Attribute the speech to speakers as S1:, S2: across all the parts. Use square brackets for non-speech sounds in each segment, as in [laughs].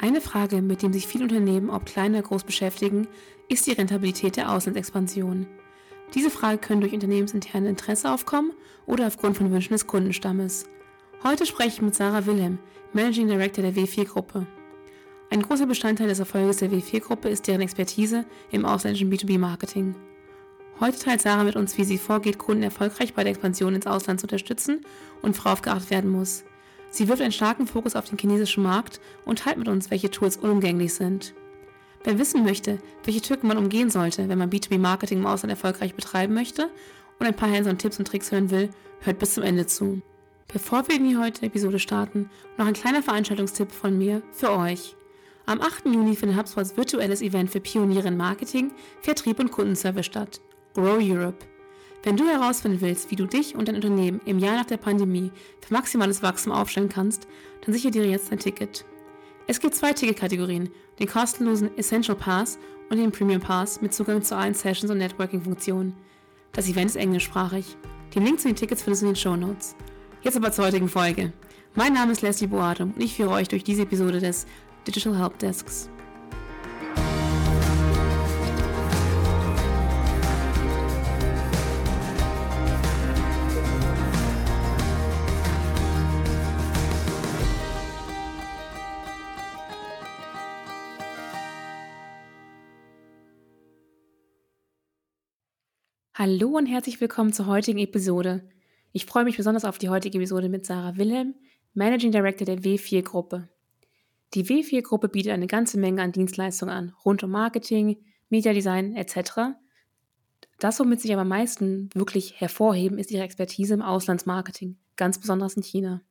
S1: Eine Frage, mit dem sich viele Unternehmen, ob klein oder groß beschäftigen, ist die Rentabilität der Auslandsexpansion. Diese Frage können durch unternehmensinterne Interesse aufkommen oder aufgrund von Wünschen des Kundenstammes. Heute spreche ich mit Sarah Wilhelm, Managing Director der W4-Gruppe. Ein großer Bestandteil des Erfolges der W4-Gruppe ist deren Expertise im ausländischen B2B-Marketing. Heute teilt Sarah mit uns, wie sie vorgeht, Kunden erfolgreich bei der Expansion ins Ausland zu unterstützen und worauf geachtet werden muss. Sie wirft einen starken Fokus auf den chinesischen Markt und teilt mit uns, welche Tools unumgänglich sind. Wer wissen möchte, welche Tücken man umgehen sollte, wenn man B2B-Marketing im Ausland erfolgreich betreiben möchte und ein paar Hands-on-Tipps und Tricks hören will, hört bis zum Ende zu. Bevor wir in die heutige Episode starten, noch ein kleiner Veranstaltungstipp von mir für euch. Am 8. Juni findet HubSpots virtuelles Event für Pioniere in Marketing, Vertrieb und Kundenservice statt. Grow Europe. Wenn du herausfinden willst, wie du dich und dein Unternehmen im Jahr nach der Pandemie für maximales Wachstum aufstellen kannst, dann sichere dir jetzt ein Ticket. Es gibt zwei Ticketkategorien, den kostenlosen Essential Pass und den Premium Pass mit Zugang zu allen Sessions und Networking-Funktionen. Das Event ist englischsprachig. Den Link zu den Tickets findest du in den Show Notes. Jetzt aber zur heutigen Folge. Mein Name ist Leslie Boatum und ich führe euch durch diese Episode des Digital Help Desks. Hallo und herzlich willkommen zur heutigen Episode. Ich freue mich besonders auf die heutige Episode mit Sarah Wilhelm, Managing Director der W4-Gruppe. Die W4-Gruppe bietet eine ganze Menge an Dienstleistungen an, rund um Marketing, Mediadesign etc. Das, womit sich aber am meisten wirklich hervorheben, ist ihre Expertise im Auslandsmarketing, ganz besonders in China.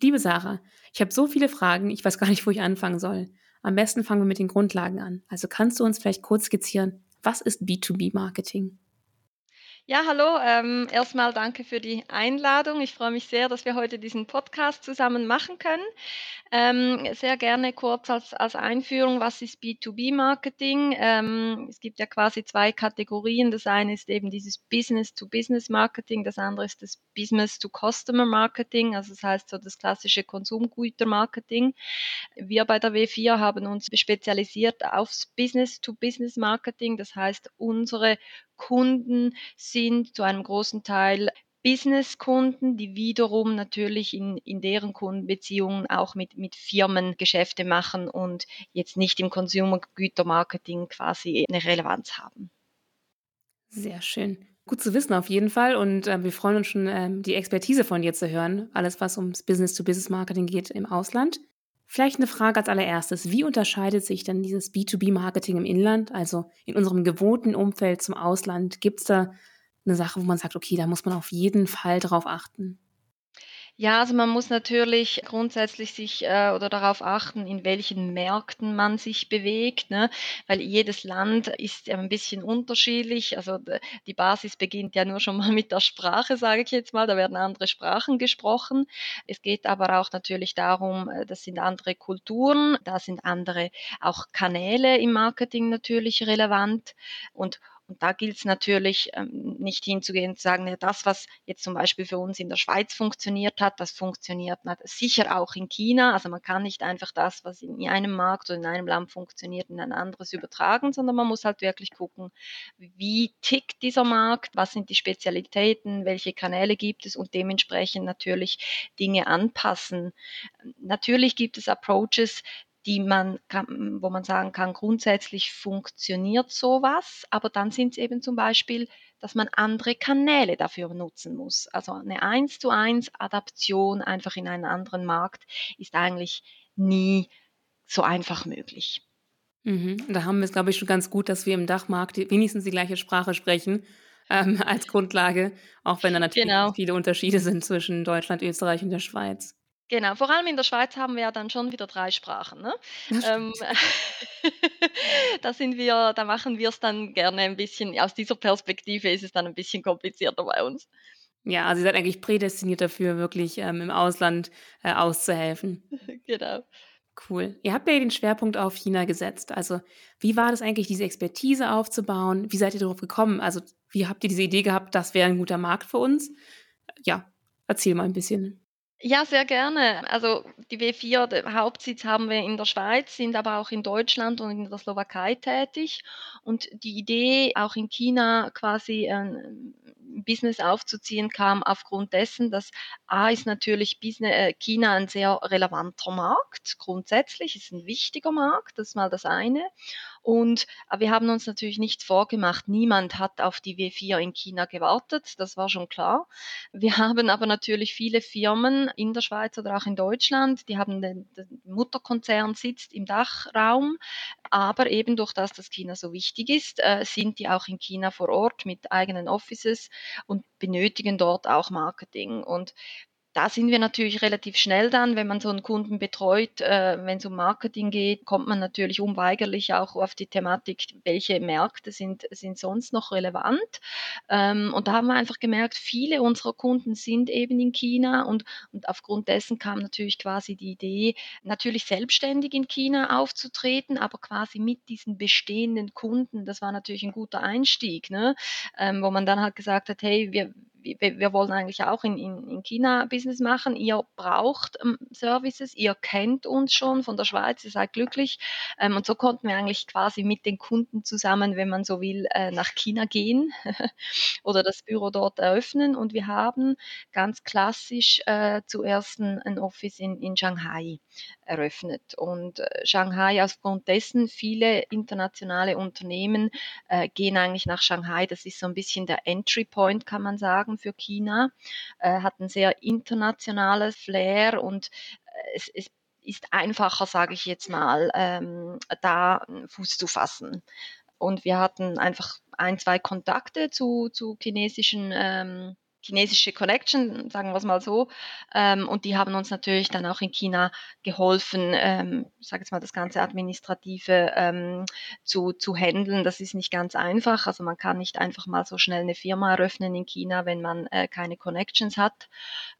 S1: Liebe Sarah, ich habe so viele Fragen, ich weiß gar nicht, wo ich anfangen soll. Am besten fangen wir mit den Grundlagen an. Also kannst du uns vielleicht kurz skizzieren, was ist B2B-Marketing?
S2: Ja, hallo. Ähm, erstmal danke für die Einladung. Ich freue mich sehr, dass wir heute diesen Podcast zusammen machen können. Ähm, sehr gerne kurz als, als Einführung, was ist B2B-Marketing? Ähm, es gibt ja quasi zwei Kategorien. Das eine ist eben dieses Business-to-Business-Marketing, das andere ist das Business-to-Customer-Marketing, also das heißt so das klassische Konsumgüter-Marketing. Wir bei der W4 haben uns spezialisiert aufs Business-to-Business-Marketing, das heißt unsere Kunden sind zu einem großen Teil Businesskunden, die wiederum natürlich in, in deren Kundenbeziehungen auch mit, mit Firmen Geschäfte machen und jetzt nicht im Consumer-Gütermarketing quasi eine Relevanz haben.
S1: Sehr schön. Gut zu wissen auf jeden Fall und äh, wir freuen uns schon, ähm, die Expertise von dir zu hören, alles was ums Business-to-Business-Marketing geht im Ausland. Vielleicht eine Frage als allererstes. Wie unterscheidet sich denn dieses B2B-Marketing im Inland, also in unserem gewohnten Umfeld zum Ausland? Gibt es da eine Sache, wo man sagt, okay, da muss man auf jeden Fall drauf achten?
S2: Ja, also man muss natürlich grundsätzlich sich äh, oder darauf achten, in welchen Märkten man sich bewegt, ne? weil jedes Land ist ja ein bisschen unterschiedlich. Also die Basis beginnt ja nur schon mal mit der Sprache, sage ich jetzt mal. Da werden andere Sprachen gesprochen. Es geht aber auch natürlich darum, äh, das sind andere Kulturen, da sind andere auch Kanäle im Marketing natürlich relevant und und da gilt es natürlich ähm, nicht hinzugehen und zu sagen, ja, das, was jetzt zum Beispiel für uns in der Schweiz funktioniert hat, das funktioniert sicher auch in China. Also man kann nicht einfach das, was in einem Markt oder in einem Land funktioniert, in ein anderes übertragen, sondern man muss halt wirklich gucken, wie tickt dieser Markt, was sind die Spezialitäten, welche Kanäle gibt es und dementsprechend natürlich Dinge anpassen. Natürlich gibt es Approaches, die man kann, wo man sagen kann, grundsätzlich funktioniert sowas, aber dann sind es eben zum Beispiel, dass man andere Kanäle dafür nutzen muss. Also eine eins zu eins Adaption einfach in einen anderen Markt ist eigentlich nie so einfach möglich.
S1: Mhm. Da haben wir es, glaube ich, schon ganz gut, dass wir im Dachmarkt wenigstens die gleiche Sprache sprechen ähm, [laughs] als Grundlage, auch wenn da natürlich genau. viele Unterschiede sind zwischen Deutschland, Österreich und der Schweiz.
S2: Genau, vor allem in der Schweiz haben wir ja dann schon wieder drei Sprachen, ne? Ähm, [laughs] da sind wir da machen wir es dann gerne ein bisschen aus dieser Perspektive ist es dann ein bisschen komplizierter bei uns.
S1: Ja, also ihr seid eigentlich prädestiniert dafür, wirklich, ähm, im Ausland, äh, auszuhelfen. [laughs]
S2: Genau.
S1: Cool. Ihr habt ja den Schwerpunkt auf China gesetzt. Also, wie war das eigentlich, diese Expertise aufzubauen? Wie seid ihr darauf gekommen? Also, wie habt ihr diese Idee gehabt, das wäre ein guter Markt für uns? Ja, erzähl mal ein bisschen.
S2: Ja, sehr gerne. Also die W4, der Hauptsitz haben wir in der Schweiz, sind aber auch in Deutschland und in der Slowakei tätig. Und die Idee, auch in China quasi ein Business aufzuziehen, kam aufgrund dessen, dass A ist natürlich Business, äh, China ein sehr relevanter Markt. Grundsätzlich ist ein wichtiger Markt, das ist mal das eine. Und aber wir haben uns natürlich nichts vorgemacht. Niemand hat auf die W4 in China gewartet, das war schon klar. Wir [laughs] haben aber natürlich viele Firmen in der Schweiz oder auch in Deutschland, die haben den, den Mutterkonzern sitzt im Dachraum, aber eben durch das, dass China so wichtig ist, äh, sind die auch in China vor Ort mit eigenen Offices und benötigen dort auch Marketing. Und da sind wir natürlich relativ schnell dann, wenn man so einen Kunden betreut, äh, wenn es um Marketing geht, kommt man natürlich unweigerlich auch auf die Thematik, welche Märkte sind, sind sonst noch relevant. Ähm, und da haben wir einfach gemerkt, viele unserer Kunden sind eben in China und, und aufgrund dessen kam natürlich quasi die Idee, natürlich selbstständig in China aufzutreten, aber quasi mit diesen bestehenden Kunden, das war natürlich ein guter Einstieg, ne? ähm, wo man dann halt gesagt hat, hey, wir, wir, wollen eigentlich auch in, in, in China Business machen. Ihr braucht ähm, Services, ihr kennt uns schon von der Schweiz, ihr seid glücklich. Ähm, und so konnten wir eigentlich quasi mit den Kunden zusammen, wenn man so will, äh, nach China gehen [laughs] oder das Büro dort eröffnen. Und wir haben ganz klassisch äh, zuerst ein, ein Office in, in Shanghai eröffnet. Und äh, Shanghai aufgrund dessen, viele internationale Unternehmen äh, gehen eigentlich nach Shanghai. Das ist so ein bisschen der Entry Point, kann man sagen, für China. Äh, hat ein sehr internationales Flair und äh, es, es ist einfacher, sage ich jetzt mal, ähm, da Fuß zu fassen. Und wir hatten einfach ein, zwei Kontakte zu, zu chinesischen ähm, chinesische Connection, sagen wir es mal so. Ähm, und die haben uns natürlich dann auch in China geholfen, ähm, sage jetzt mal, das ganze Administrative ähm, zu, zu handeln. Das ist nicht ganz einfach. Also man kann nicht einfach mal so schnell eine Firma eröffnen in China, wenn man äh, keine Connections hat.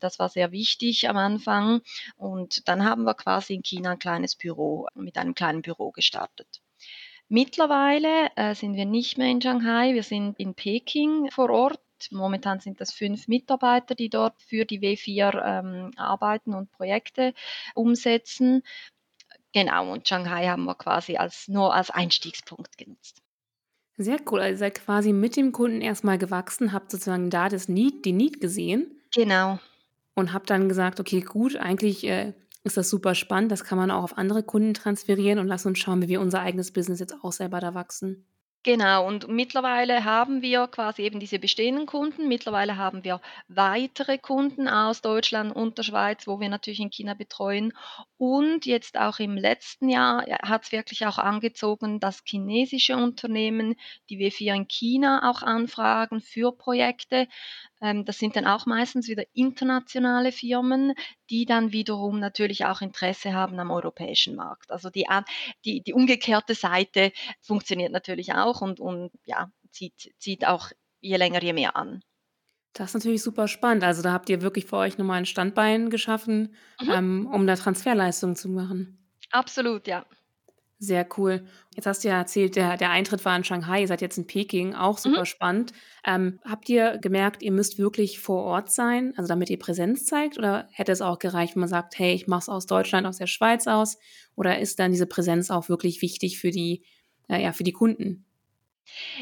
S2: Das war sehr wichtig am Anfang. Und dann haben wir quasi in China ein kleines Büro, mit einem kleinen Büro gestartet. Mittlerweile äh, sind wir nicht mehr in Shanghai, wir sind in Peking vor Ort Momentan sind das fünf Mitarbeiter, die dort für die W4 ähm, arbeiten und Projekte umsetzen. Genau, und Shanghai haben wir quasi als, nur als Einstiegspunkt genutzt.
S1: Sehr cool. Also ihr seid quasi mit dem Kunden erstmal gewachsen, habt sozusagen da das Need, die Need gesehen.
S2: Genau.
S1: Und habt dann gesagt, okay, gut, eigentlich äh, ist das super spannend, das kann man auch auf andere Kunden transferieren und lass uns schauen, wie wir unser eigenes Business jetzt auch selber da wachsen.
S2: Genau, und mittlerweile haben wir quasi eben diese bestehenden Kunden. Mittlerweile haben wir weitere Kunden aus Deutschland und der Schweiz, wo wir natürlich in China betreuen. Und jetzt auch im letzten Jahr hat es wirklich auch angezogen, dass chinesische Unternehmen die W4 in China auch anfragen für Projekte. Ähm, das sind dann auch meistens wieder internationale Firmen, die dann wiederum natürlich auch Interesse haben am europäischen Markt. Also die, die, die umgekehrte Seite funktioniert natürlich auch und, und ja, zieht, zieht auch je länger, je mehr an.
S1: Das ist natürlich super spannend. Also da habt ihr wirklich für euch nochmal ein Standbein geschaffen, mhm. ähm, um da Transferleistungen zu machen.
S2: Absolut, ja.
S1: Sehr cool. Jetzt hast du ja erzählt, der, der Eintritt war in Shanghai, ihr seid jetzt in Peking, auch super mhm. spannend. Ähm, habt ihr gemerkt, ihr müsst wirklich vor Ort sein, also damit ihr Präsenz zeigt? Oder hätte es auch gereicht, wenn man sagt, hey, ich mache es aus Deutschland, aus der Schweiz aus? Oder ist dann diese Präsenz auch wirklich wichtig für die, äh, ja, für die Kunden?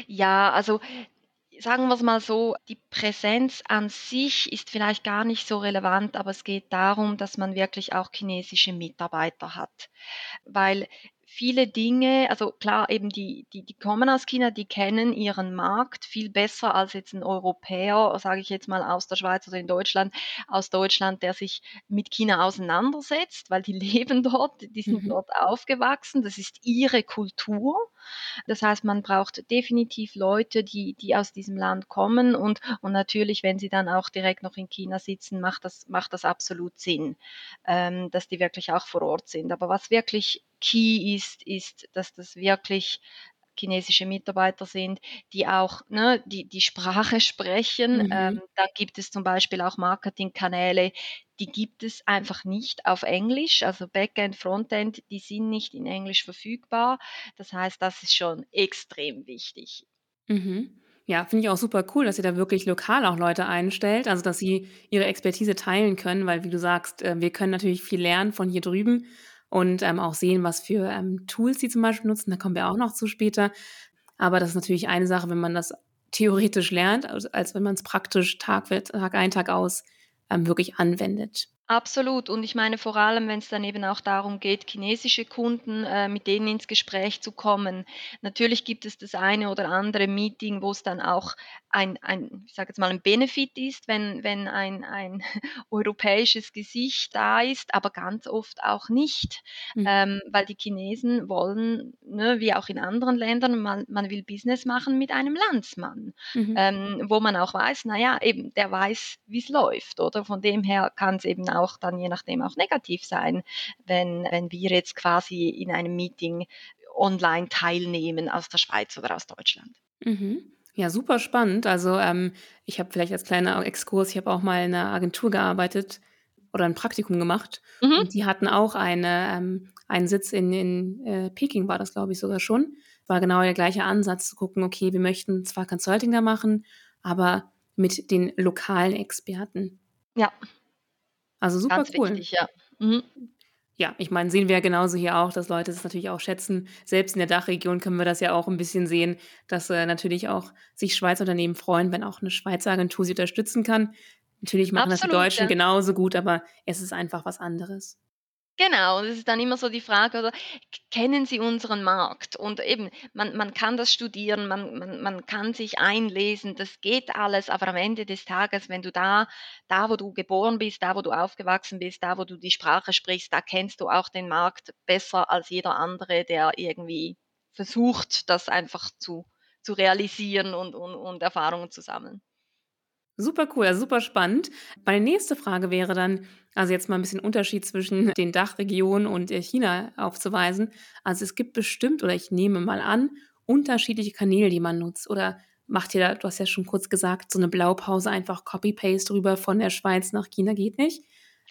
S2: Ja, also sagen wir es mal so, die Präsenz an sich ist vielleicht gar nicht so relevant, aber es geht darum, dass man wirklich auch chinesische Mitarbeiter hat. Weil viele Dinge, also klar, eben die, die, die kommen aus China, die kennen ihren Markt viel besser als jetzt ein Europäer, sage ich jetzt mal aus der Schweiz oder in Deutschland, aus Deutschland, der sich mit China auseinandersetzt, weil die [laughs] leben dort, die sind mhm. dort aufgewachsen, das ist ihre Kultur. Das heißt, man braucht definitiv Leute, die, die aus diesem Land kommen und, und natürlich, wenn sie dann auch direkt noch in China sitzen, macht das, macht das absolut Sinn, ähm, dass die wirklich auch vor Ort sind. Aber was wirklich key ist, ist, dass das wirklich chinesische Mitarbeiter sind, die auch ne, die, die Sprache sprechen. Mhm. Ähm, dann gibt es zum Beispiel auch Marketingkanäle, die gibt es einfach nicht auf Englisch. Also Backend, Frontend, die sind nicht in Englisch verfügbar. Das heißt, das ist schon extrem wichtig.
S1: Mhm. Ja, finde ich auch super cool, dass ihr da wirklich lokal auch Leute einstellt, also dass sie ihre Expertise teilen können, weil wie du sagst, äh, wir können natürlich viel lernen von hier drüben und ähm, auch sehen, was für ähm, Tools sie zum Beispiel nutzen. Da kommen wir auch noch zu später. Aber das ist natürlich eine Sache, wenn man das theoretisch lernt, als, als wenn man es praktisch Tag, Tag ein, Tag aus ähm, wirklich anwendet.
S2: Absolut. Und ich meine vor allem, wenn es dann eben auch darum geht, chinesische Kunden, äh, mit denen ins Gespräch zu kommen. Natürlich gibt es das eine oder andere Meeting, wo es dann auch ein, ein ich sage jetzt mal, ein Benefit ist, wenn, wenn ein, ein [laughs] europäisches Gesicht da ist, aber ganz oft auch nicht, mhm. ähm, weil die Chinesen wollen, ne, wie auch in anderen Ländern, man, man will Business machen mit einem Landsmann, mhm. ähm, wo man auch weiß, naja, eben, der weiß, wie es läuft, oder? Von dem her kann es eben auch dann je nachdem auch negativ sein, wenn, wenn wir jetzt quasi in einem Meeting online teilnehmen aus der Schweiz oder aus Deutschland.
S1: Mhm. Ja, super spannend. Also ähm, ich habe vielleicht als kleiner Exkurs, ich habe auch mal in einer Agentur gearbeitet oder ein Praktikum gemacht. Mhm. Und die hatten auch eine, ähm, einen Sitz in, in äh, Peking, war das, glaube ich, sogar schon. War genau der gleiche Ansatz, zu gucken, okay, wir möchten zwar Consulting da machen, aber mit den lokalen Experten.
S2: Ja,
S1: also super
S2: Ganz
S1: cool.
S2: wichtig, ja. Mhm.
S1: Ja, ich meine, sehen wir ja genauso hier auch, dass Leute das natürlich auch schätzen. Selbst in der Dachregion können wir das ja auch ein bisschen sehen, dass äh, natürlich auch sich Schweizer Unternehmen freuen, wenn auch eine Schweizer Agentur sie unterstützen kann. Natürlich machen das die Deutschen ja. genauso gut, aber es ist einfach was anderes.
S2: Genau, und es ist dann immer so die Frage, oder kennen Sie unseren Markt? Und eben, man, man kann das studieren, man, man, man kann sich einlesen, das geht alles, aber am Ende des Tages, wenn du da, da wo du geboren bist, da wo du aufgewachsen bist, da wo du die Sprache sprichst, da kennst du auch den Markt besser als jeder andere, der irgendwie versucht, das einfach zu, zu realisieren und, und, und Erfahrungen zu sammeln.
S1: Super cool, also super spannend. Meine nächste Frage wäre dann, also jetzt mal ein bisschen Unterschied zwischen [laughs] den Dachregionen und äh, China aufzuweisen. Also es gibt bestimmt, oder ich nehme mal an, unterschiedliche Kanäle, die man nutzt. Oder macht ihr da, du hast ja schon kurz gesagt, so eine Blaupause einfach Copy-Paste rüber von der Schweiz nach China geht nicht.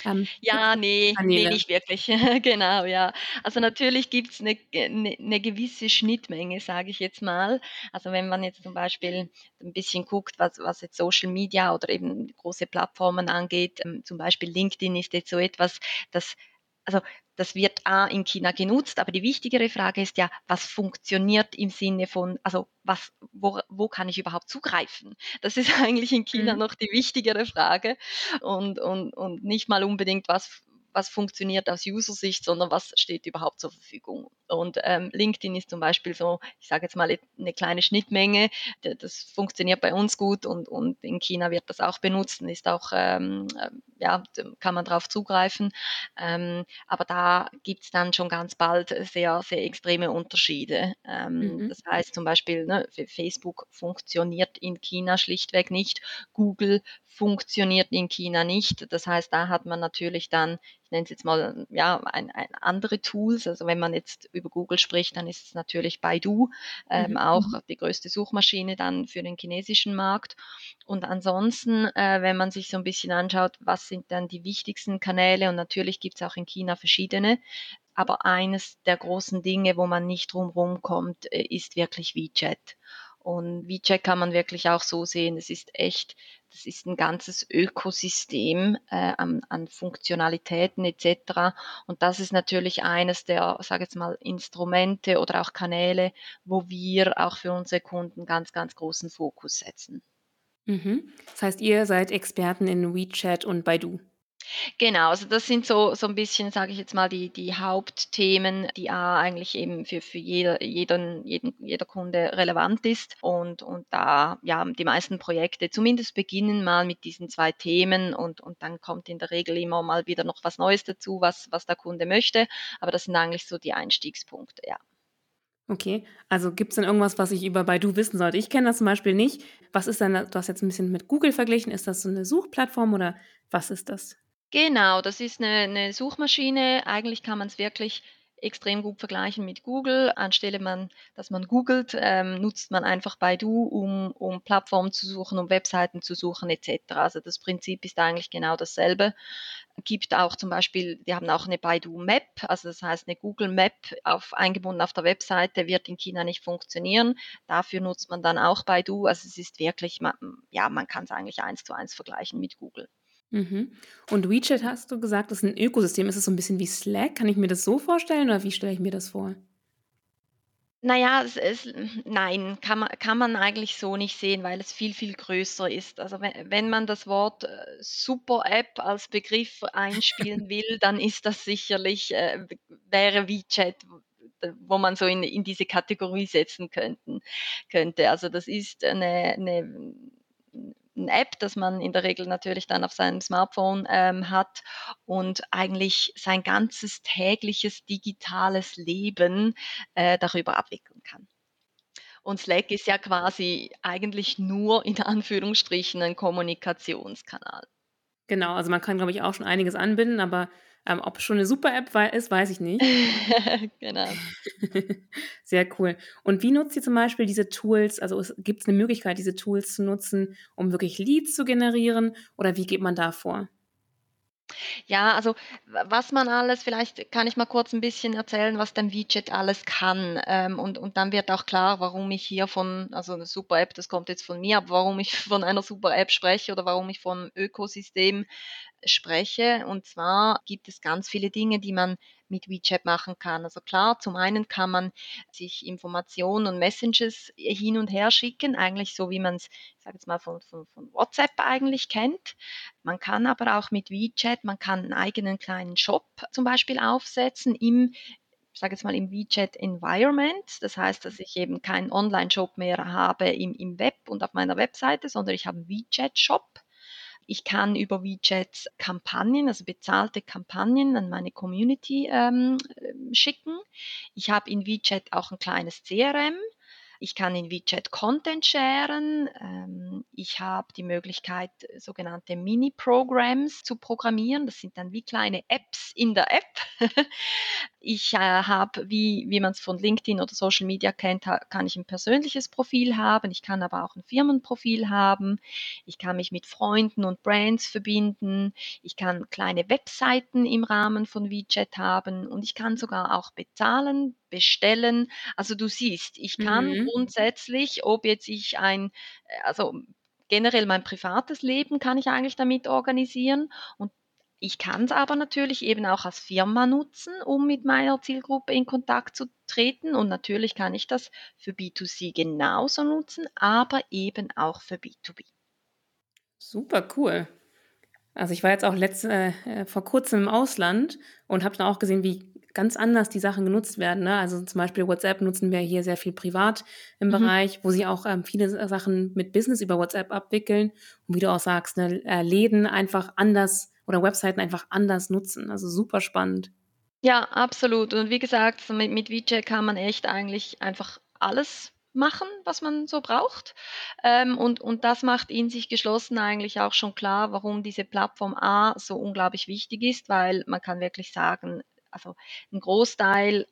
S2: Ähm, Ja, ne, ne, nicht wirklich. [laughs] Genau, ja. Also, natürlich gibt's 'ne ge 'ne 'ne gewisse Schnittmenge, sage ich jetzt mal. Also, wenn man jetzt zum Beispiel ein bisschen guckt, was was jetzt Social Media oder eben große Plattformen angeht, ähm, zum Beispiel LinkedIn ist jetzt so etwas, das also das wird A in China genutzt, aber die wichtigere Frage ist ja, was funktioniert im Sinne von, also was, wo, wo kann ich überhaupt zugreifen? Das ist [laughs] eigentlich in China mhm. noch die wichtigere Frage und, und, und nicht mal unbedingt, was was funktioniert aus User-Sicht, sondern was steht überhaupt zur Verfügung. Und ähm, LinkedIn ist zum Beispiel so, ich sage jetzt mal eine kleine Schnittmenge, das funktioniert bei uns gut und, und in China wird das auch benutzt und ist auch, ähm, äh, ja, kann man darauf zugreifen. Ähm, aber da gibt es dann schon ganz bald sehr, sehr extreme Unterschiede. Ähm, mhm. Das heißt zum Beispiel, ne, Facebook funktioniert in China schlichtweg nicht, Google funktioniert in China nicht. Das heißt, da hat man natürlich dann nenne es jetzt mal, ja, ein, ein andere Tools. Also wenn man jetzt über Google spricht, dann ist es natürlich Baidu, ähm, mhm. auch mhm. die größte Suchmaschine dann für den chinesischen Markt. Und ansonsten, äh, wenn man sich so ein bisschen anschaut, was sind dann die wichtigsten Kanäle und natürlich gibt es auch in China verschiedene. Aber eines der großen Dinge, wo man nicht drumherum kommt, äh, ist wirklich WeChat. Und WeChat kann man wirklich auch so sehen, es ist echt das ist ein ganzes Ökosystem äh, an, an Funktionalitäten etc. Und das ist natürlich eines der, sage jetzt mal, Instrumente oder auch Kanäle, wo wir auch für unsere Kunden ganz, ganz großen Fokus setzen.
S1: Mhm. Das heißt, ihr seid Experten in WeChat und Baidu.
S2: Genau, also das sind so so ein bisschen, sage ich jetzt mal, die die Hauptthemen, die A eigentlich eben für für jeder jeden jeden jeder Kunde relevant ist und und da, ja, die meisten Projekte zumindest beginnen mal mit diesen zwei Themen und und dann kommt in der Regel immer mal wieder noch was Neues dazu, was was der Kunde möchte, aber das sind eigentlich so die Einstiegspunkte, ja.
S1: Okay, also gibt es denn irgendwas, was ich über Baidu wissen sollte? Ich kenne das zum Beispiel nicht. Was ist denn du hast jetzt ein bisschen mit Google verglichen. Ist das so eine Suchplattform oder was ist das?
S2: Genau, das ist eine 'ne Suchmaschine. Eigentlich kann man es wirklich extrem gut vergleichen mit Google. Anstelle man, dass man googelt, ähm, nutzt man einfach Baidu, um, um Plattformen zu suchen, um Webseiten zu suchen etc. Also das Prinzip ist eigentlich genau dasselbe. Gibt auch zum Beispiel, die haben auch eine Baidu Map, also das heißt eine Google Map auf, eingebunden auf der Webseite, wird in China nicht funktionieren. Dafür nutzt man dann auch Baidu. Also es ist wirklich, ja, man kann es eigentlich eins zu eins vergleichen mit Google.
S1: Mhm. Und WeChat hast du gesagt, das ist ein Ökosystem. Ist es so ein bisschen wie Slack? Kann ich mir das so vorstellen oder wie stelle ich mir das vor?
S2: Naja, es es nein, kann man kann man eigentlich so nicht sehen, weil es viel, viel größer ist. Also, we wenn man das Wort, äh, Super-App als Begriff einspielen [laughs] will, dann ist das sicherlich, äh, wäre WeChat, wo man so in in diese Kategorie setzen könnten könnte. Also, das ist eine 'ne 'ne App, das man in der Regel natürlich dann auf seinem Smartphone, ähm, hat und eigentlich sein ganzes tägliches digitales Leben, äh, darüber abwickeln kann. Und Slack ist ja quasi eigentlich nur in Anführungsstrichen ein Kommunikationskanal.
S1: Genau, also man kann, glaube ich, auch schon einiges anbinden, aber, ähm, ob es schon eine Super-App wei ist, weiß ich nicht. [laughs]
S2: Genau. [laughs]
S1: Sehr cool. Und wie nutzt ihr zum Beispiel diese Tools? Also, gibt es eine Möglichkeit, diese Tools zu nutzen, um wirklich Leads zu generieren oder wie geht man da vor?
S2: Ja, also was man alles vielleicht kann ich mal kurz ein bisschen erzählen, was dein Widget alles kann. Ähm, und und dann wird auch klar, warum ich hier von also eine super App, das kommt jetzt von mir, aber warum ich [laughs] von einer super App spreche oder warum ich vom Ökosystem spreche. Und zwar gibt es ganz viele Dinge, die man mit WeChat machen kann. Also klar, zum einen kann man sich Informationen und Messages hin und her schicken, eigentlich so wie man es, ich sage jetzt mal, von, von, von WhatsApp eigentlich kennt. Man kann aber auch mit WeChat, man kann einen eigenen kleinen Shop zum Beispiel aufsetzen im ich sage jetzt mal im WeChat Environment. Das heißt, dass ich eben keinen Online-Shop mehr habe im, im Web und auf meiner Webseite, sondern ich habe einen WeChat-Shop. Ich kann über WeChat Kampagnen, also bezahlte Kampagnen an meine Community ähm, schicken. Ich habe in WeChat auch ein kleines CRM. Ich kann in WeChat Content sharen. Ähm, ich habe die Möglichkeit, sogenannte Mini-Programs zu programmieren. Das sind dann wie kleine Apps in der App. [laughs] ich äh, habe, wie, wie man es von LinkedIn oder Social Media kennt, kann ich ein persönliches Profil haben. Ich kann aber auch ein Firmenprofil haben. Ich kann mich mit Freunden und Brands verbinden. Ich kann kleine Webseiten im Rahmen von WeChat haben und ich kann sogar auch bezahlen bestellen. Also du siehst, ich kann
S1: Mhm.
S2: grundsätzlich, ob jetzt ich ein, äh, also generell mein privates Leben kann ich eigentlich damit organisieren und ich kann es aber natürlich eben auch als Firma nutzen, um mit meiner Zielgruppe in Kontakt zu treten und natürlich kann ich das für B2C genauso nutzen, aber eben auch für B2B.
S1: Super cool. Also, ich war jetzt auch letzt äh, äh, vor Kurzem im Ausland und habe dann auch gesehen, wie ganz anders die Sachen genutzt werden, ne? Also, zum Beispiel WhatsApp nutzen wir hier sehr viel privat im
S2: Mhm.
S1: Bereich, wo sie auch, ähm, viele Sachen mit Business über WhatsApp abwickeln und wie du auch sagst, ne, äh, Läden einfach anders oder Webseiten einfach anders nutzen. Also, super spannend.
S2: Ja, absolut. Und wie gesagt, mit mit WeChat kann man echt eigentlich einfach alles machen, was man so braucht. Ähm, und und das macht in sich geschlossen eigentlich auch schon klar, warum diese Plattform A so unglaublich wichtig ist, weil man kann wirklich sagen, also 'n Großteil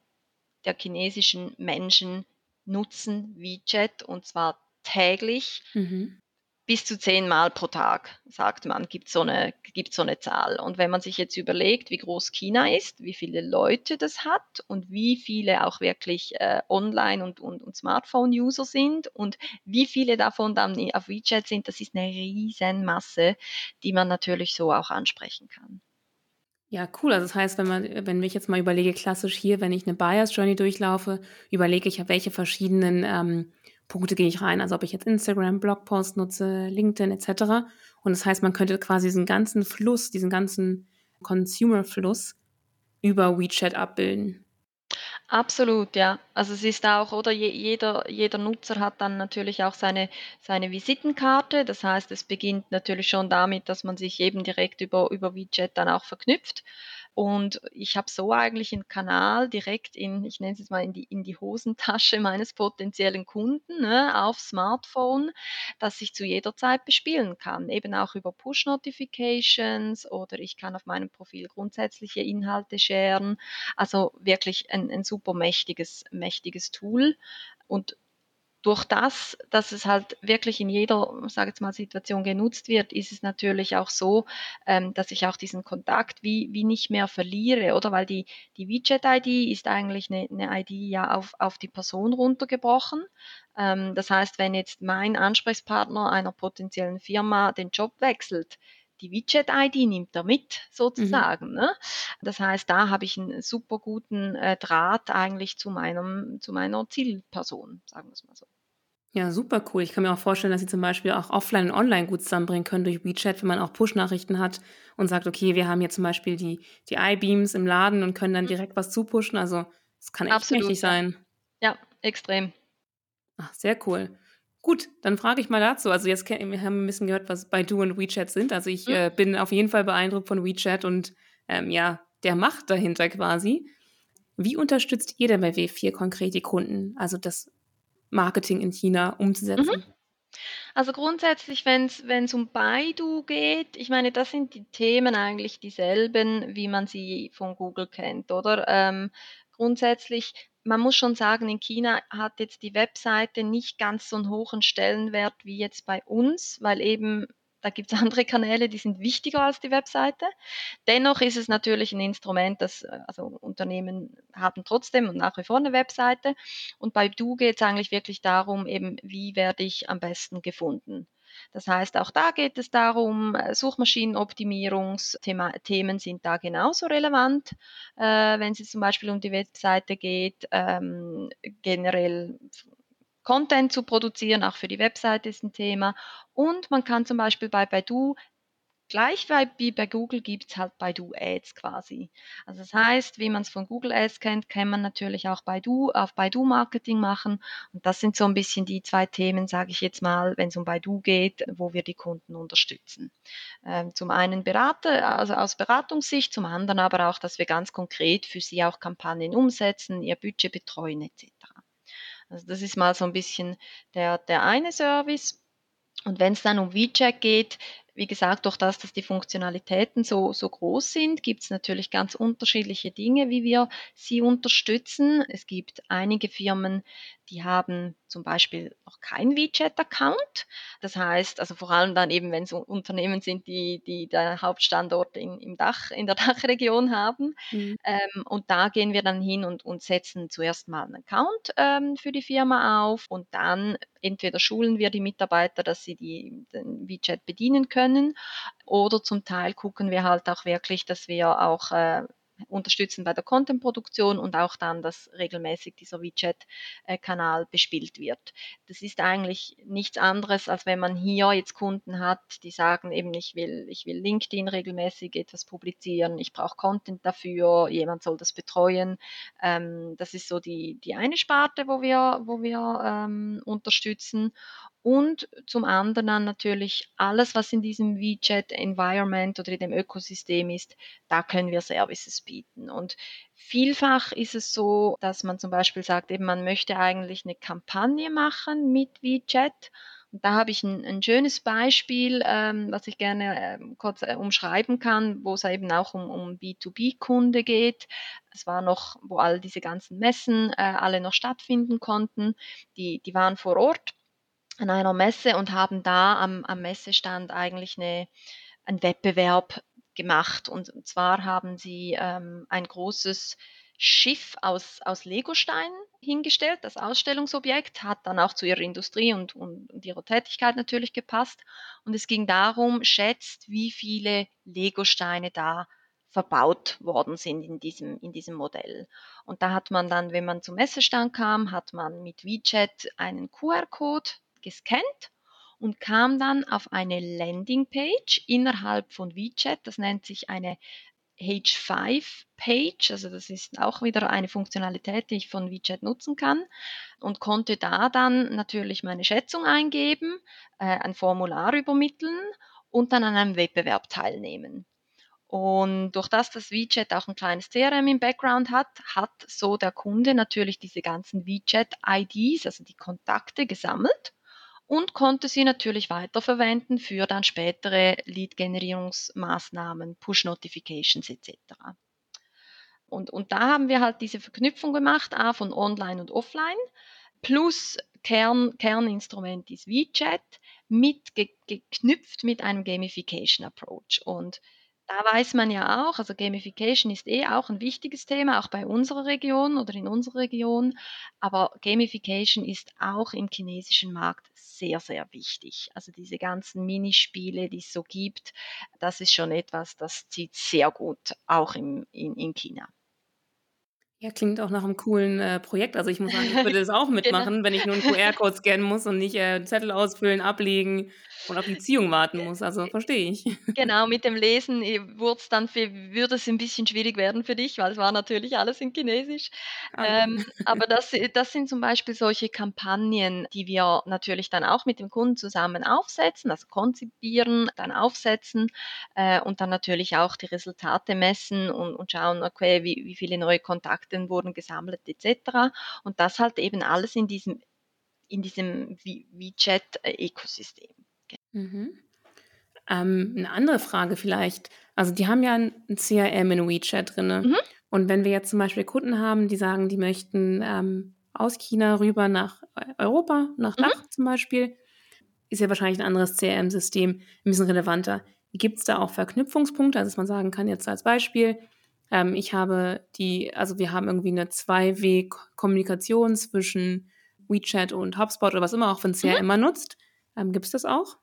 S2: der chinesischen Menschen nutzen WeChat und zwar täglich
S1: Mhm.
S2: bis zu zehnmal pro Tag, sagt man, gibt so eine gibt so eine Zahl. Und wenn man sich jetzt überlegt, wie groß China ist, wie viele Leute das hat und wie viele auch wirklich, äh, Online und und und Smartphone-User sind und wie viele davon dann auf WeChat sind, das ist 'ne Riesenmasse, die man natürlich so auch ansprechen kann.
S1: Ja, cool. Also, das heißt, wenn man wenn ich jetzt mal überlege, klassisch hier, wenn ich 'ne Buyers Journey durchlaufe, überlege ich, welche verschiedenen, ähm, Punkte gehe ich rein. Also, ob ich jetzt Instagram, Blogpost nutze, LinkedIn et cetera. Und das heißt, man könnte quasi diesen ganzen Fluss, diesen ganzen Consumer-Fluss über WeChat abbilden.
S2: Absolut, ja. Also, es ist auch oder je jeder jeder Nutzer hat dann natürlich auch seine seine Visitenkarte. Das heißt, es beginnt natürlich schon damit, dass man sich eben direkt über über WeChat dann auch verknüpft. Und ich habe so eigentlich einen Kanal direkt in, ich nenne es jetzt mal in die, in die Hosentasche [laughs] meines potenziellen Kunden ne, auf Smartphone, dass ich zu jeder Zeit bespielen kann. Eben auch über Push-Notifications oder ich kann auf meinem Profil grundsätzliche Inhalte sharen. Also wirklich ein, ein super mächtiges, mächtiges Tool. Und durch das, dass es halt wirklich in jeder, sage jetzt mal, Situation genutzt wird, ist es natürlich auch so, ähm, dass ich auch diesen Kontakt wie, wie nicht mehr verliere, oder? Weil die, die WeChat-ID ist eigentlich eine, eine ID ja auf, auf die Person runtergebrochen. Ähm, das heißt, wenn jetzt mein Ansprechpartner einer potenziellen Firma den Job wechselt, die Widget-ID nimmt er mit, sozusagen. Mhm. Ne? Das heißt, da habe ich einen super guten äh, Draht eigentlich zu, meinem, zu meiner Zielperson, sagen wir es mal so.
S1: Ja, super cool. Ich kann mir auch vorstellen, dass Sie zum Beispiel auch offline und online gut zusammenbringen können durch WeChat, wenn man auch Push-Nachrichten hat und sagt, okay, wir haben hier zum Beispiel die, die iBeams im Laden und können dann mhm. direkt was zupushen. Also, es kann echt Absolut, mächtig sein.
S2: Ja, extrem.
S1: Ach, sehr cool. Gut, dann frage ich mal dazu. Also jetzt wir haben ein bisschen gehört, was Baidu und WeChat sind. Also ich mhm. äh, bin auf jeden Fall beeindruckt von WeChat und ähm, ja, der Macht dahinter quasi. Wie unterstützt ihr denn bei W4 konkret die Kunden, also das Marketing in China umzusetzen? Mhm.
S2: Also grundsätzlich, wenn es um Baidu geht, ich meine, das sind die Themen eigentlich dieselben, wie man sie von Google kennt, oder? Ähm, grundsätzlich man muss schon sagen, in China hat jetzt die Webseite nicht ganz so einen hohen Stellenwert wie jetzt bei uns, weil eben da gibt es [laughs] andere Kanäle, die sind wichtiger als die Webseite. Dennoch ist es natürlich ein Instrument, das äh, also Unternehmen haben trotzdem nach wie vor eine Webseite. Und bei Du geht es eigentlich wirklich darum, eben wie werde ich am besten gefunden. Das heißt, auch da geht es darum, äh, Suchmaschinenoptimierungsthemen sind da genauso relevant, äh, wenn es zum Beispiel um die Webseite geht, ähm, generell Content zu produzieren, auch für die Webseite ist ein Thema. Und man kann zum Beispiel bei Baidu Gleich wie bei Google gibt es halt Baidu Ads quasi. Also das heißt, wie man es von Google Ads kennt, kann man natürlich auch Baidu auf Baidu Marketing machen. Und das sind so ein bisschen die zwei Themen, sage ich jetzt mal, wenn es um Baidu geht, wo wir die Kunden unterstützen. Ähm, zum einen Berater, also aus Beratungssicht, zum anderen aber auch, dass wir ganz konkret für sie auch Kampagnen umsetzen, ihr Budget betreuen etc. Also das ist mal so ein bisschen der, der eine Service. Und wenn es dann um WeChat geht, wie gesagt, durch das, dass die Funktionalitäten so, so groß sind, gibt es natürlich ganz unterschiedliche Dinge, wie wir sie unterstützen. Es gibt einige Firmen, die haben zum Beispiel noch keinen WeChat-Account. Das heißt, also vor allem dann eben, wenn es Unternehmen sind, die, die den Hauptstandort in, im Dach, in der [laughs] Dachregion haben. Mhm. Ähm, und da gehen wir dann hin und, und setzen zuerst mal einen Account ähm, für die Firma auf und dann entweder schulen wir die Mitarbeiter, dass sie die, den WeChat bedienen können oder zum Teil gucken wir halt auch wirklich, dass wir auch äh, unterstützen bei der Content-Produktion und auch dann, dass regelmäßig dieser WeChat-Kanal bespielt wird. Das ist eigentlich nichts anderes, als wenn man hier jetzt Kunden hat, die sagen eben, ich will, ich will LinkedIn regelmäßig etwas publizieren, ich brauche Content dafür, jemand soll das betreuen. Ähm, das ist so die, die eine Sparte, wo wir, wo wir ähm, unterstützen. Und zum anderen natürlich alles, was in diesem WeChat-Environment oder in dem Ökosystem ist, da können wir Services bieten. Und vielfach ist es so, dass man zum Beispiel sagt, eben man möchte eigentlich eine Kampagne machen mit WeChat. Und da habe ich ein, ein schönes Beispiel, ähm, was ich gerne ähm, kurz äh, umschreiben kann, wo es eben auch um, um B2B-Kunde geht. Es war noch, wo all diese ganzen Messen äh, alle noch stattfinden konnten. Die, die waren vor Ort an einer Messe und haben da am, am Messestand eigentlich eine, einen Wettbewerb gemacht. Und, zwar haben sie ähm, ein großes Schiff aus, aus Legosteinen hingestellt, das Ausstellungsobjekt, hat dann auch zu ihrer Industrie und, und, und, ihrer Tätigkeit natürlich gepasst. Und es ging darum, schätzt, wie viele Legosteine da verbaut worden sind in diesem, in diesem Modell. Und da hat man dann, wenn man zum Messestand kam, hat man mit WeChat einen QR-Code gescannt und kam dann auf eine Landingpage innerhalb von WeChat. Das nennt sich eine H5-Page, also das ist auch wieder eine Funktionalität, die ich von WeChat nutzen kann und konnte da dann natürlich meine Schätzung eingeben, äh, ein Formular übermitteln und dann an einem Wettbewerb teilnehmen. Und durch das das WeChat auch ein kleines CRM im Background hat, hat so der Kunde natürlich diese ganzen WeChat-IDs, also die Kontakte gesammelt und konnte sie natürlich weiterverwenden für dann spätere Lead-Generierungsmaßnahmen, Push-Notifications etc. Und, und da haben wir halt diese Verknüpfung gemacht, A von Online und Offline, plus Kern, Kerninstrument ist WeChat, mit, geknüpft mit einem Gamification Approach. Und da weiß man ja auch, also Gamification ist eh auch ein wichtiges Thema, auch bei unserer Region oder in unserer Region. Aber Gamification ist auch im chinesischen Markt sehr, sehr wichtig. Also diese ganzen Minispiele, die es so gibt, das ist schon etwas, das zieht sehr gut auch im, in, in China.
S1: Ja, klingt auch nach einem coolen, äh, Projekt. Also, ich muss sagen, ich würde das auch [laughs] mitmachen, wenn ich nur 'n QR-Code scannen muss und nicht, äh, Zettel ausfüllen, ablegen und auf die Ziehung warten muss. Also, verstehe ich. [laughs]
S2: Genau, mit dem Lesen, äh, wurd's dann für würde es ein bisschen schwierig werden für dich, weil es war natürlich alles in Chinesisch.
S1: Ah,
S2: Ähm, aber [laughs] das äh, das sind zum Beispiel solche Kampagnen, die wir natürlich dann auch mit dem Kunden zusammen aufsetzen, also konzipieren, dann aufsetzen, äh, und dann natürlich auch die Resultate messen und und schauen, okay, wie wie viele neue Kontakte Daten wurden gesammelt etc. Und das halt eben alles in diesem, in diesem WeChat-Ökosystem.
S1: Mhm. Ähm, 'ne andere Frage vielleicht. Also, die haben ja ein CRM in WeChat drin.
S2: Mhm.
S1: Und wenn wir jetzt zum Beispiel Kunden haben, die sagen, die möchten ähm, aus China rüber nach Europa, nach
S2: Mhm.
S1: Dach zum Beispiel, ist ja wahrscheinlich ein anderes CRM-System ein bisschen relevanter. Gibt es da auch Verknüpfungspunkte, also dass man sagen kann, jetzt als Beispiel, ähm, ich habe die, also wir haben irgendwie eine Zwei-Weg-Kommunikation zwischen WeChat und HubSpot oder was immer auch von CRM
S2: Mhm.
S1: man nutzt. Ähm, Gibt es das auch?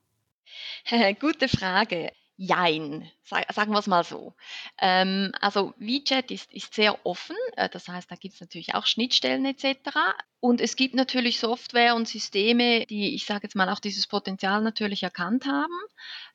S1: [laughs]
S2: Gute Frage. Jein, Sa sagen wir es mal so. Ähm, also WeChat ist, ist sehr offen, äh, das heißt, da gibt es natürlich auch Schnittstellen etc. Und es gibt natürlich Software und Systeme, die, ich sage jetzt mal, auch dieses Potenzial natürlich erkannt haben.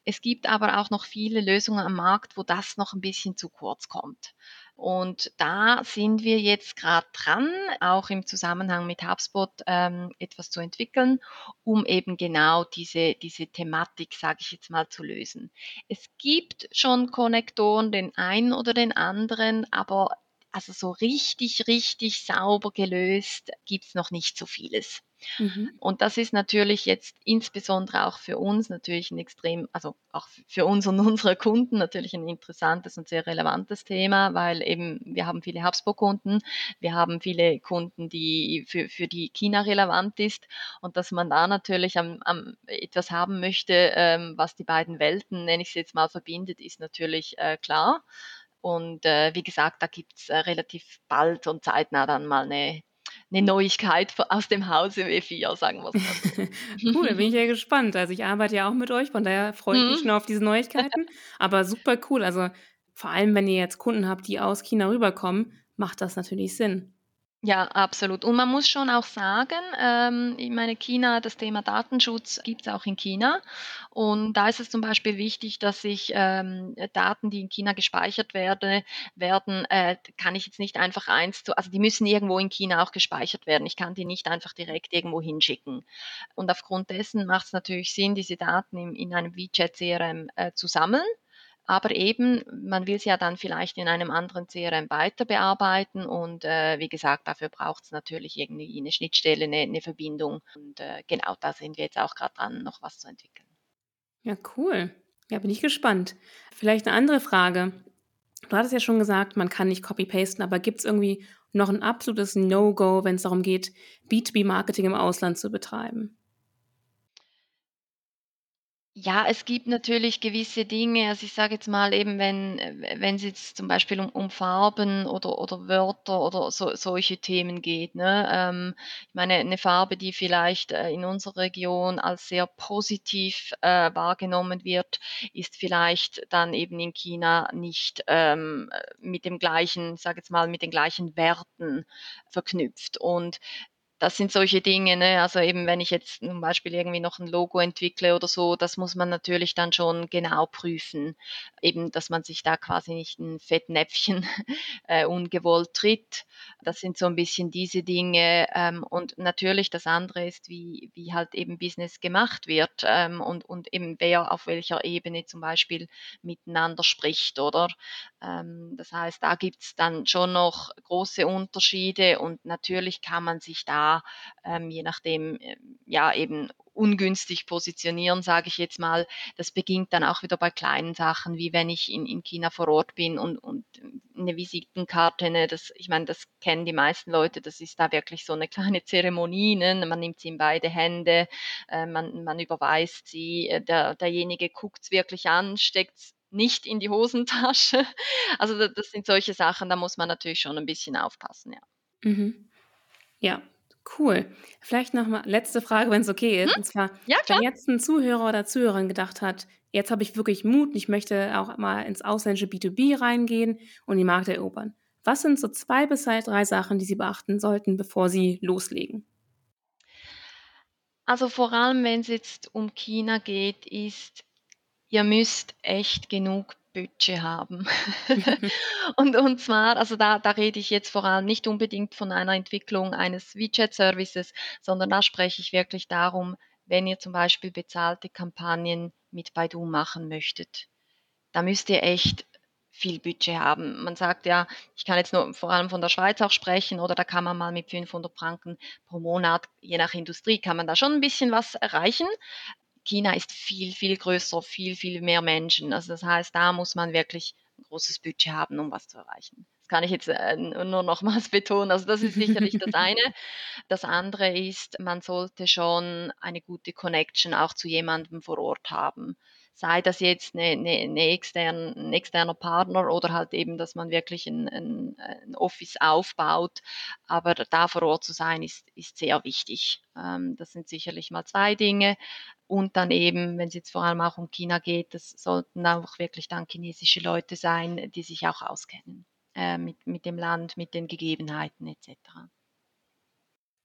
S2: Es gibt aber auch noch viele Lösungen am Markt, wo das noch ein bisschen zu kurz kommt. Und da sind wir jetzt gerade dran, auch im Zusammenhang mit HubSpot ähm, etwas zu entwickeln, um eben genau diese, diese Thematik, sage ich jetzt mal, zu lösen. Es gibt schon Konnektoren, den einen oder den anderen, aber also so richtig, richtig sauber gelöst gibt's noch nicht so vieles.
S1: Mhm.
S2: Und das ist natürlich jetzt insbesondere auch für uns natürlich ein extrem, also auch für uns und [laughs] unsere Kunden natürlich ein interessantes und sehr relevantes Thema, weil eben wir haben viele HubSpot-Kunden, wir haben viele Kunden, die für, für die China relevant ist und dass man da natürlich am, am etwas haben möchte, ähm, was die beiden Welten, nenne ich es jetzt mal, verbindet, ist natürlich äh, klar. Und äh, wie gesagt, da gibt's äh, relativ bald und zeitnah dann mal eine, eine Neuigkeit aus dem Hause W4, sagen wir es mal so. [laughs]
S1: Cool, da bin ich ja gespannt. Also, ich arbeite ja auch mit euch, von daher freue ich mich schon
S2: Mhm.
S1: auf diese Neuigkeiten. [laughs] Aber super cool. Also, vor allem, wenn ihr jetzt Kunden habt, die aus China rüberkommen, macht das natürlich Sinn.
S2: Ja, absolut. Und man muss schon auch sagen, ähm, ich meine, China, das Thema Datenschutz gibt es auch in China. Und da ist es zum Beispiel wichtig, dass ich ähm, Daten, die in China gespeichert werde, werden, äh, kann ich jetzt nicht einfach eins zu, also die müssen irgendwo in China auch gespeichert werden. Ich kann die nicht einfach direkt irgendwo hinschicken. Und aufgrund dessen macht es natürlich Sinn, diese Daten in, in einem WeChat-CRM äh, zu sammeln. Aber eben, man will es ja dann vielleicht in einem anderen CRM weiter bearbeiten und äh, wie gesagt, dafür braucht es natürlich irgendwie eine Schnittstelle, eine, eine Verbindung. Und äh, genau, da sind wir jetzt auch gerade dran, noch was zu entwickeln.
S1: Ja, cool. Ja, bin ich gespannt. Vielleicht eine andere Frage. Du hattest ja schon gesagt, man kann nicht copy-pasten, aber gibt es irgendwie noch ein absolutes No-Go, wenn es darum geht, B2B-Marketing im Ausland zu betreiben?
S2: Ja, es gibt natürlich gewisse Dinge, also ich sage jetzt mal eben, wenn äh, wenn es jetzt zum Beispiel um um Farben oder oder Wörter oder so solche Themen geht, ne? Ähm, ich meine, eine Farbe, die vielleicht, äh, in unserer Region als sehr positiv, äh, wahrgenommen wird, ist vielleicht dann eben in China nicht, ähm, äh, mit dem gleichen, ich sage jetzt mal, mit den gleichen Werten verknüpft. Und das sind solche Dinge, ne? Also eben, wenn ich jetzt zum Beispiel irgendwie noch ein Logo entwickle oder so, das muss man natürlich dann schon genau prüfen. Eben, dass man sich da quasi nicht ein Fettnäpfchen [laughs] äh, ungewollt tritt. Das sind so ein bisschen diese Dinge. Ähm, und natürlich das andere ist, wie, wie halt eben Business gemacht wird ähm, und, und eben wer auf welcher Ebene zum Beispiel miteinander spricht, oder? Ähm, das heißt, da gibt es dann schon noch große Unterschiede und natürlich kann man sich da ähm, je nachdem, äh, ja, eben ungünstig positionieren, sage ich jetzt mal. Das beginnt dann auch wieder bei kleinen Sachen, wie wenn ich in, in China vor Ort bin und, und eine Visitenkarte, ne, das, ich meine, das kennen die meisten Leute, das ist da wirklich so eine kleine Zeremonie, ne? man nimmt sie in beide Hände, äh, man, man überweist sie, äh, der, derjenige guckt es wirklich an, steckt es nicht in die Hosentasche. [laughs] Also das, das sind solche Sachen, da muss man natürlich schon ein bisschen aufpassen, ja.
S1: Mhm. Ja, Cool. Vielleicht noch mal letzte Frage, wenn es okay ist.
S2: Hm?
S1: Und zwar,
S2: Ja,
S1: wenn jetzt ein Zuhörer oder Zuhörerin gedacht hat: „Jetzt habe ich wirklich Mut und ich möchte auch mal ins ausländische B2B reingehen und die Markt erobern.“ Was sind so 2 bis 3 Sachen, die sie beachten sollten, bevor sie loslegen?
S2: Also vor allem, wenn es jetzt um China geht, ist, ihr müsst echt genug Budget haben. [laughs] [laughs] Und und zwar also da da rede ich jetzt vor allem nicht unbedingt von einer Entwicklung eines WeChat-Services, sondern da spreche ich wirklich darum, wenn ihr zum Beispiel bezahlte Kampagnen mit Baidu machen möchtet. Da müsst ihr echt viel Budget haben. Man sagt ja, ich kann jetzt nur vor allem von der Schweiz auch sprechen oder da kann man mal mit 500 Franken pro Monat, je nach Industrie, kann man da schon ein bisschen was erreichen. China ist viel, viel größer, viel, viel mehr Menschen. Also das heißt, da muss man wirklich ein großes Budget haben, um was zu erreichen. Das kann ich jetzt äh, nur nochmals [laughs] betonen. Also das ist sicherlich das eine. Das andere ist, man sollte schon eine gute Connection auch zu jemandem vor Ort haben. Sei das jetzt eine, eine, eine extern, ein externer Partner oder halt eben, dass man wirklich ein, ein, ein Office aufbaut. Aber da vor Ort zu sein, ist, ist sehr wichtig. Ähm, das sind sicherlich mal zwei Dinge. Und dann eben, wenn es jetzt vor allem auch um China geht, das sollten auch wirklich dann chinesische Leute sein, die sich auch auskennen äh, mit, mit dem Land, mit den Gegebenheiten etc.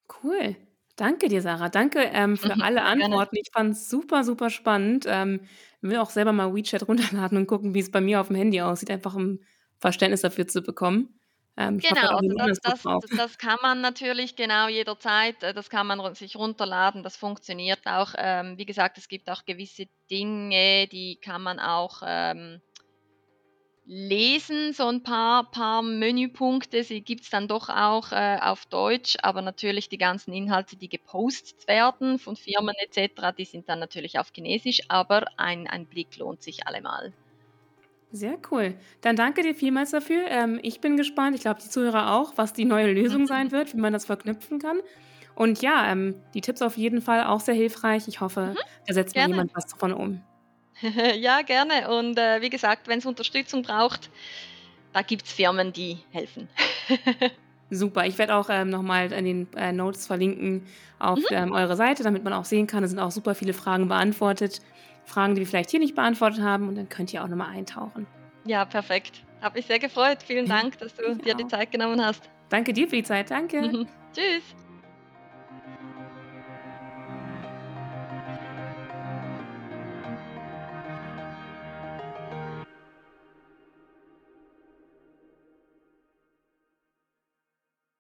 S1: Cool. Danke dir, Sarah. Danke, ähm, für alle
S2: Gerne.
S1: Antworten. Ich fand's super, super spannend. Ähm, will auch selber mal WeChat runterladen und gucken, wie es bei mir auf dem Handy aussieht, einfach um Verständnis dafür zu bekommen. Ähm, ich hoffe,
S2: Genau,
S1: da
S2: also das das das kann man natürlich genau jederzeit äh, das kann man sich runterladen, das funktioniert auch. Ähm, wie gesagt, es gibt auch gewisse Dinge, die kann man auch, ähm lesen, so ein paar paar Menüpunkte, sie gibt's dann doch auch, äh, auf Deutsch, aber natürlich die ganzen Inhalte, die gepostet werden von Firmen et cetera, die sind dann natürlich auf Chinesisch, aber ein ein Blick lohnt sich allemal.
S1: Sehr cool. Dann danke dir vielmals dafür. Ähm, ich bin gespannt, ich glaube, die Zuhörer auch, was die neue Lösung [laughs] sein wird, wie man das verknüpfen kann. Und ja, ähm, die Tipps auf jeden Fall auch sehr hilfreich. Ich hoffe,
S2: Mhm,
S1: da setzt mal
S2: gerne.
S1: jemand was davon um. [laughs]
S2: Ja, gerne und, äh, wie gesagt, wenn's Unterstützung braucht, da gibt's Firmen, die helfen. [laughs]
S1: Super, ich werde auch, ähm, noch mal in den, äh, Notes verlinken auf,
S2: Mhm.
S1: ähm, eure Seite, damit man auch sehen kann, da sind auch super viele Fragen beantwortet. Fragen, die wir vielleicht hier nicht beantwortet haben und dann könnt ihr auch noch mal eintauchen.
S2: Ja, perfekt. Hat mich sehr gefreut. Vielen Dank, dass du
S1: Ich
S2: dir die. Zeit genommen hast.
S1: Danke dir für die Zeit. Danke. [laughs]
S2: Tschüss.